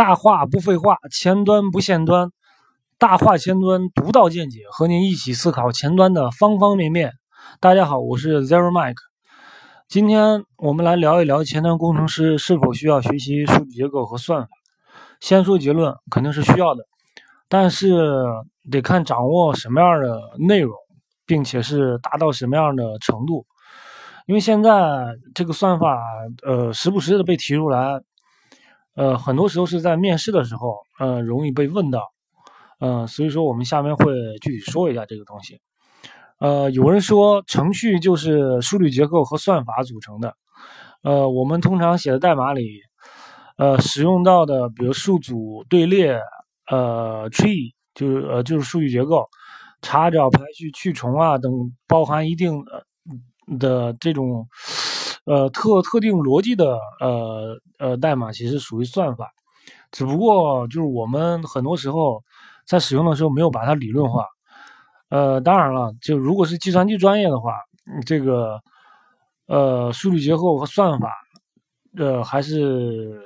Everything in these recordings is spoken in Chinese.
大话不废话，前端不限端，大话前端独到见解，和您一起思考前端的方方面面。大家好，我是 Zero Mike，今天我们来聊一聊前端工程师是否需要学习数据结构和算法。先说结论，肯定是需要的，但是得看掌握什么样的内容，并且是达到什么样的程度。因为现在这个算法，呃，时不时的被提出来。呃，很多时候是在面试的时候，呃，容易被问到，呃，所以说我们下面会具体说一下这个东西。呃，有人说程序就是数据结构和算法组成的，呃，我们通常写的代码里，呃，使用到的，比如数组、队列，呃，tree 就是呃就是数据结构，查找、排序、去重啊等，包含一定的这种。呃，特特定逻辑的呃呃代码其实属于算法，只不过就是我们很多时候在使用的时候没有把它理论化。呃，当然了，就如果是计算机专业的话，这个呃数据结构和算法，呃还是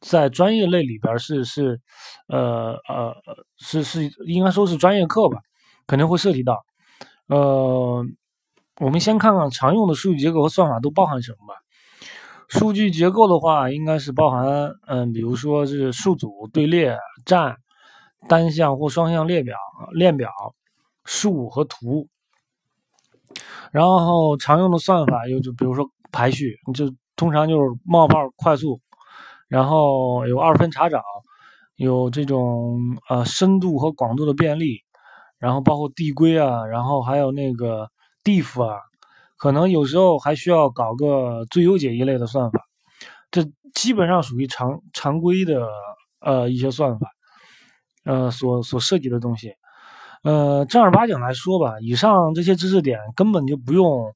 在专业类里边是是呃呃是是应该说是专业课吧，肯定会涉及到呃。我们先看看常用的数据结构和算法都包含什么吧。数据结构的话，应该是包含，嗯，比如说是数组、队列、站、单向或双向列表、链表、数和图。然后常用的算法有就比如说排序，就通常就是冒泡快速，然后有二分查找，有这种呃深度和广度的便利，然后包括递归啊，然后还有那个。If 啊，可能有时候还需要搞个最优解一类的算法，这基本上属于常常规的呃一些算法，呃所所涉及的东西，呃正儿八经来说吧，以上这些知识点根本就不用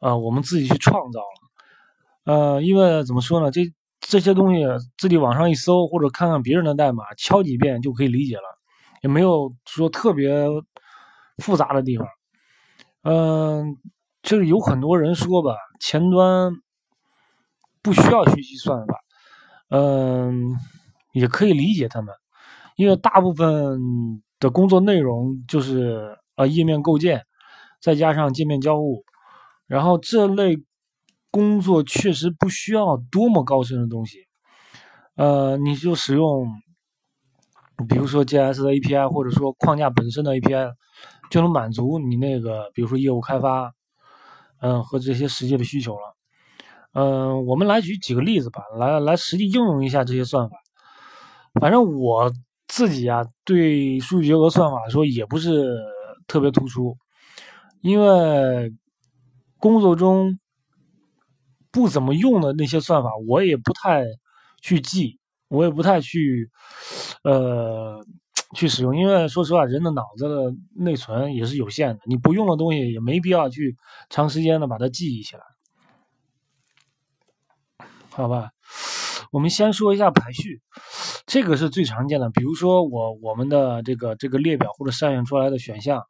呃我们自己去创造了，呃因为怎么说呢，这这些东西自己网上一搜或者看看别人的代码敲几遍就可以理解了，也没有说特别复杂的地方。嗯，就是有很多人说吧，前端不需要学习算法，嗯，也可以理解他们，因为大部分的工作内容就是呃页面构建，再加上界面交互，然后这类工作确实不需要多么高深的东西，呃，你就使用，比如说 JS 的 API，或者说框架本身的 API。就能满足你那个，比如说业务开发，嗯，和这些实际的需求了。嗯，我们来举几个例子吧，来来实际应用一下这些算法。反正我自己啊，对数据结构算法说也不是特别突出，因为工作中不怎么用的那些算法，我也不太去记，我也不太去，呃。去使用，因为说实话，人的脑子的内存也是有限的，你不用的东西也没必要去长时间的把它记忆起来，好吧？我们先说一下排序，这个是最常见的。比如说我我们的这个这个列表或者筛选出来的选项，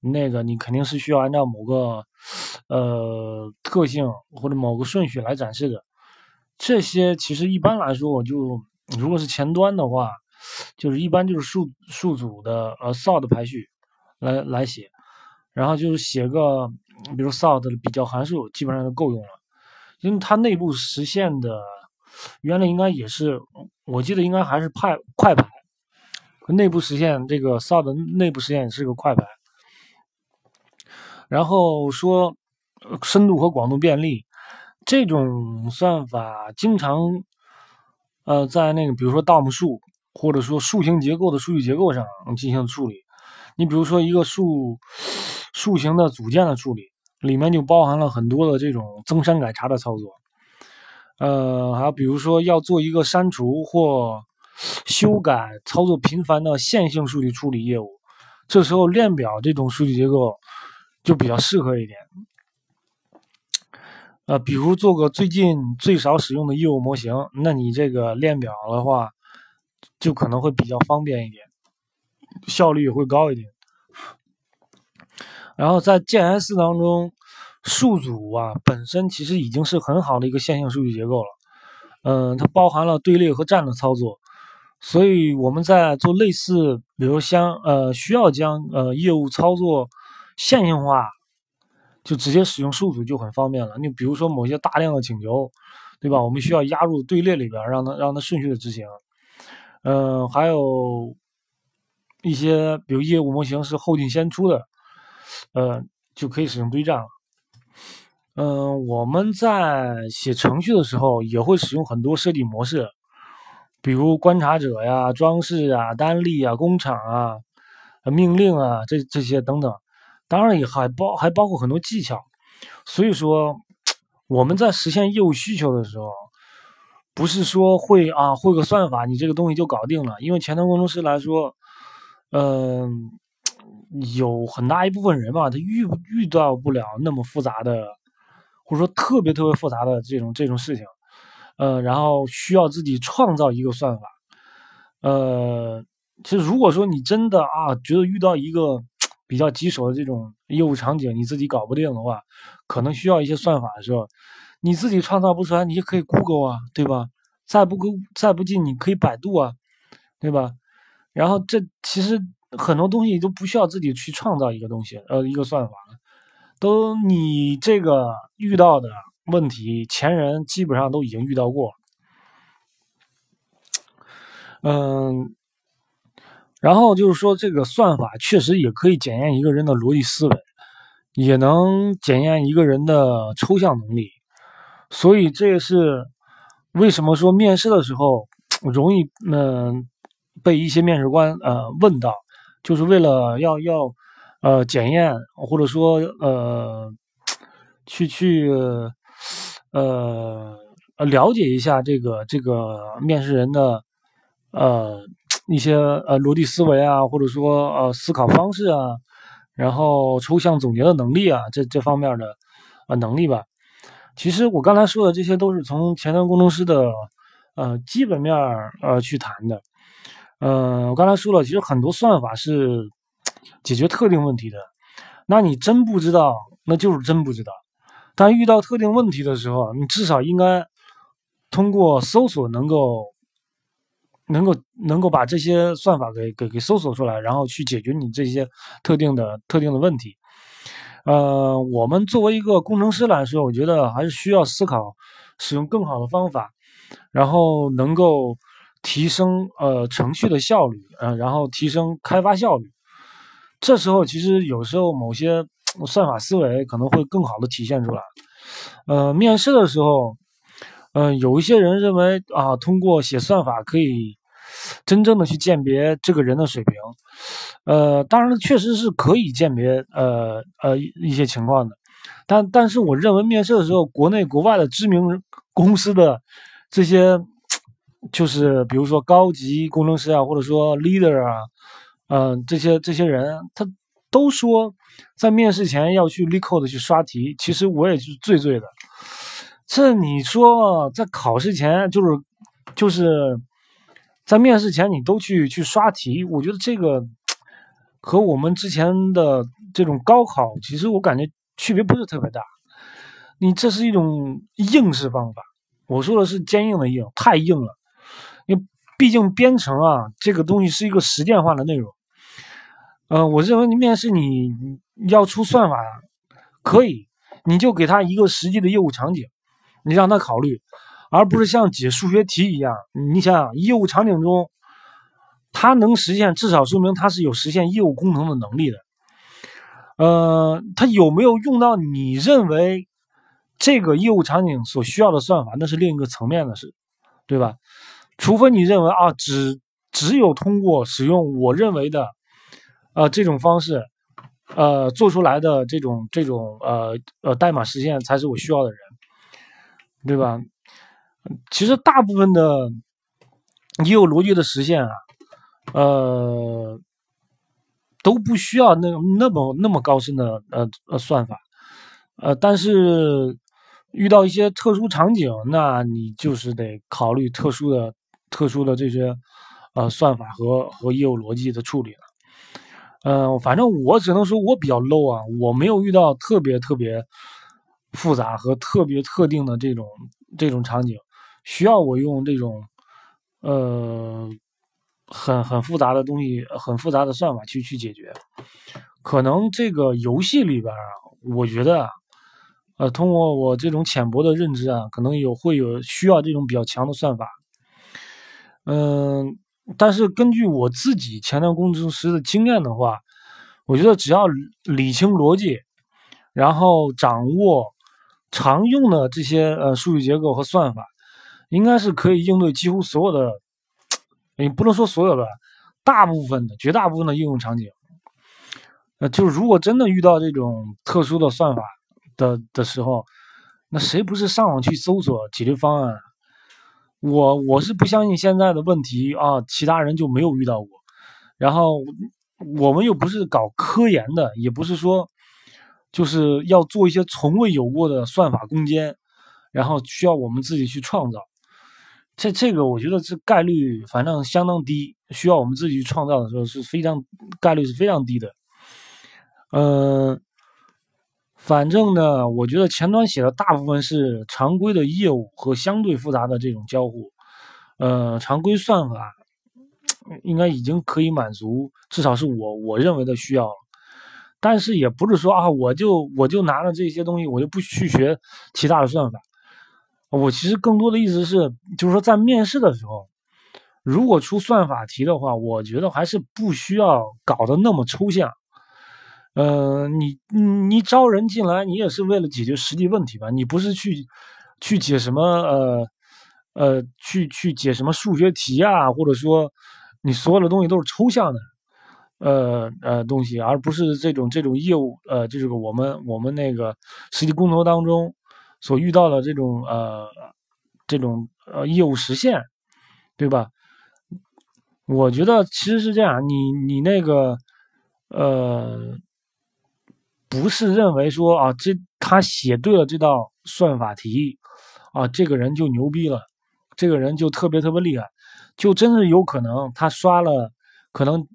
那个你肯定是需要按照某个呃特性或者某个顺序来展示的。这些其实一般来说，我就如果是前端的话。就是一般就是数数组的呃 sort 排序来来写，然后就是写个比如 sort 的比较函数，基本上就够用了。因为它内部实现的原理应该也是，我记得应该还是派快排，内部实现这个 sort 内部实现是个快排。然后说深度和广度便利这种算法，经常呃在那个比如说 DOM 数。或者说树形结构的数据结构上进行处理，你比如说一个树树形的组件的处理，里面就包含了很多的这种增删改查的操作。呃，还有比如说要做一个删除或修改操作频繁的线性数据处理业务，这时候链表这种数据结构就比较适合一点。呃，比如做个最近最少使用的业务模型，那你这个链表的话。就可能会比较方便一点，效率也会高一点。然后在 JS 当中，数组啊本身其实已经是很好的一个线性数据结构了。嗯，它包含了队列和站的操作，所以我们在做类似，比如像呃需要将呃业务操作线性化，就直接使用数组就很方便了。你比如说某些大量的请求，对吧？我们需要压入队列里边，让它让它顺序的执行。嗯，还有一些比如业务模型是后进先出的，呃，就可以使用堆栈了。嗯，我们在写程序的时候也会使用很多设计模式，比如观察者呀、装饰啊、单例啊、工厂啊、命令啊这这些等等。当然也还包还包括很多技巧。所以说，我们在实现业务需求的时候，不是说会啊会个算法，你这个东西就搞定了。因为前端工程师来说，嗯，有很大一部分人嘛，他遇遇到不了那么复杂的。或者说特别特别复杂的这种这种事情，呃，然后需要自己创造一个算法，呃，其实如果说你真的啊觉得遇到一个比较棘手的这种业务场景，你自己搞不定的话，可能需要一些算法的时候，你自己创造不出来，你也可以 Google 啊，对吧？再不 Go 再不济，你可以百度啊，对吧？然后这其实很多东西都不需要自己去创造一个东西，呃，一个算法。都你这个遇到的问题，前人基本上都已经遇到过，嗯，然后就是说这个算法确实也可以检验一个人的逻辑思维，也能检验一个人的抽象能力，所以这也是为什么说面试的时候容易嗯被一些面试官呃问到，就是为了要要。呃，检验或者说呃，去去呃了解一下这个这个面试人的呃一些呃逻辑思维啊，或者说呃思考方式啊，然后抽象总结的能力啊，这这方面的呃能力吧。其实我刚才说的这些都是从前端工程师的呃基本面儿呃去谈的。呃，我刚才说了，其实很多算法是。解决特定问题的，那你真不知道，那就是真不知道。但遇到特定问题的时候，你至少应该通过搜索能够，能够能够把这些算法给给给搜索出来，然后去解决你这些特定的特定的问题。呃，我们作为一个工程师来说，我觉得还是需要思考使用更好的方法，然后能够提升呃程序的效率，呃，然后提升开发效率。这时候，其实有时候某些算法思维可能会更好的体现出来。呃，面试的时候，嗯，有一些人认为啊，通过写算法可以真正的去鉴别这个人的水平。呃，当然，确实是可以鉴别呃呃一些情况的。但但是，我认为面试的时候，国内国外的知名公司的这些，就是比如说高级工程师啊，或者说 leader 啊。嗯，这些这些人他都说在面试前要去 LeetCode 去刷题，其实我也是醉醉的。这你说在考试前就是就是在面试前你都去去刷题，我觉得这个和我们之前的这种高考，其实我感觉区别不是特别大。你这是一种应试方法，我说的是坚硬的硬，太硬了。因为毕竟编程啊，这个东西是一个实践化的内容。嗯，我认为你面试你要出算法，可以，你就给他一个实际的业务场景，你让他考虑，而不是像解数学题一样。你想想，业务场景中，他能实现，至少说明他是有实现业务功能的能力的。呃，他有没有用到你认为这个业务场景所需要的算法，那是另一个层面的事，对吧？除非你认为啊，只只有通过使用我认为的。呃，这种方式，呃，做出来的这种这种呃呃代码实现才是我需要的人，对吧？其实大部分的业务逻辑的实现啊，呃，都不需要那那么那么高深的呃呃算法，呃，但是遇到一些特殊场景，那你就是得考虑特殊的特殊的这些呃算法和和业务逻辑的处理了。嗯，反正我只能说我比较 low 啊，我没有遇到特别特别复杂和特别特定的这种这种场景，需要我用这种呃很很复杂的东西、很复杂的算法去去解决。可能这个游戏里边啊，我觉得呃，通过我这种浅薄的认知啊，可能有会有需要这种比较强的算法。嗯，但是根据我自己前端工程师的经验的话，我觉得只要理清逻辑，然后掌握常用的这些呃数据结构和算法，应该是可以应对几乎所有的，你不能说所有的，大部分的绝大部分的应用场景。呃，就是如果真的遇到这种特殊的算法的的时候，那谁不是上网去搜索解决方案？我我是不相信现在的问题啊，其他人就没有遇到过，然后。我们又不是搞科研的，也不是说就是要做一些从未有过的算法攻坚，然后需要我们自己去创造。这这个我觉得这概率反正相当低，需要我们自己去创造的时候是非常概率是非常低的。嗯，反正呢，我觉得前端写的大部分是常规的业务和相对复杂的这种交互，呃，常规算法。应该已经可以满足，至少是我我认为的需要了。但是也不是说啊，我就我就拿了这些东西，我就不去学其他的算法。我其实更多的意思是，就是说在面试的时候，如果出算法题的话，我觉得还是不需要搞得那么抽象。呃，你你招人进来，你也是为了解决实际问题吧？你不是去去解什么呃呃去去解什么数学题啊，或者说。你所有的东西都是抽象的，呃呃东西，而不是这种这种业务，呃，就是我们我们那个实际工作当中所遇到的这种呃这种呃业务实现，对吧？我觉得其实是这样，你你那个呃不是认为说啊，这他写对了这道算法题啊，这个人就牛逼了，这个人就特别特别厉害。就真是有可能，他刷了可能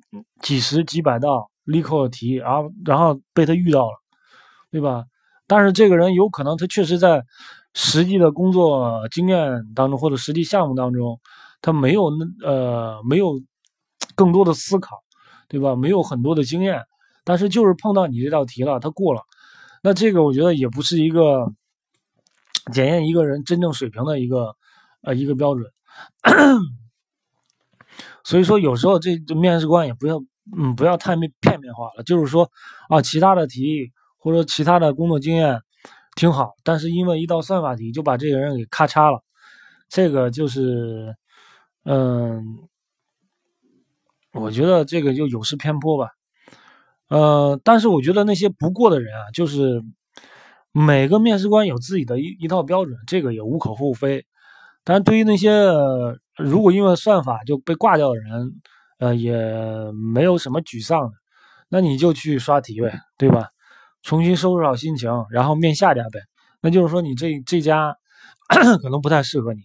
几十几百道 LeetCode 题，然后然后被他遇到了，对吧？但是这个人有可能他确实在实际的工作经验当中或者实际项目当中，他没有那呃没有更多的思考，对吧？没有很多的经验，但是就是碰到你这道题了，他过了。那这个我觉得也不是一个检验一个人真正水平的一个呃一个标准。所以说，有时候这面试官也不要，嗯，不要太片面化了。就是说，啊，其他的题或者其他的工作经验挺好，但是因为一道算法题就把这个人给咔嚓了，这个就是，嗯，我觉得这个就有失偏颇吧。呃，但是我觉得那些不过的人啊，就是每个面试官有自己的一一套标准，这个也无可厚非。但是对于那些如果因为算法就被挂掉的人，呃，也没有什么沮丧的，那你就去刷题呗，对吧？重新收拾好心情，然后面下家呗。那就是说你这这家 可能不太适合你，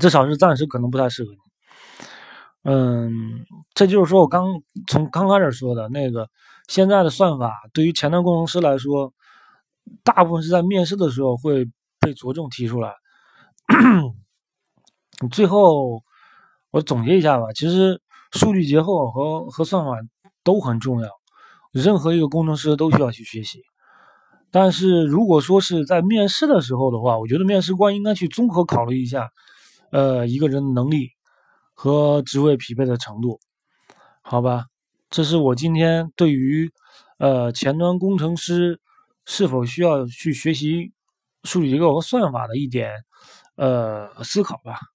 至少是暂时可能不太适合你。嗯，这就是说我刚从刚开始说的那个，现在的算法对于前端工程师来说，大部分是在面试的时候会被着重提出来。最后我总结一下吧，其实数据结构和和算法都很重要，任何一个工程师都需要去学习。但是如果说是在面试的时候的话，我觉得面试官应该去综合考虑一下，呃，一个人的能力和职位匹配的程度，好吧？这是我今天对于呃前端工程师是否需要去学习数据结构和算法的一点。呃，思考吧。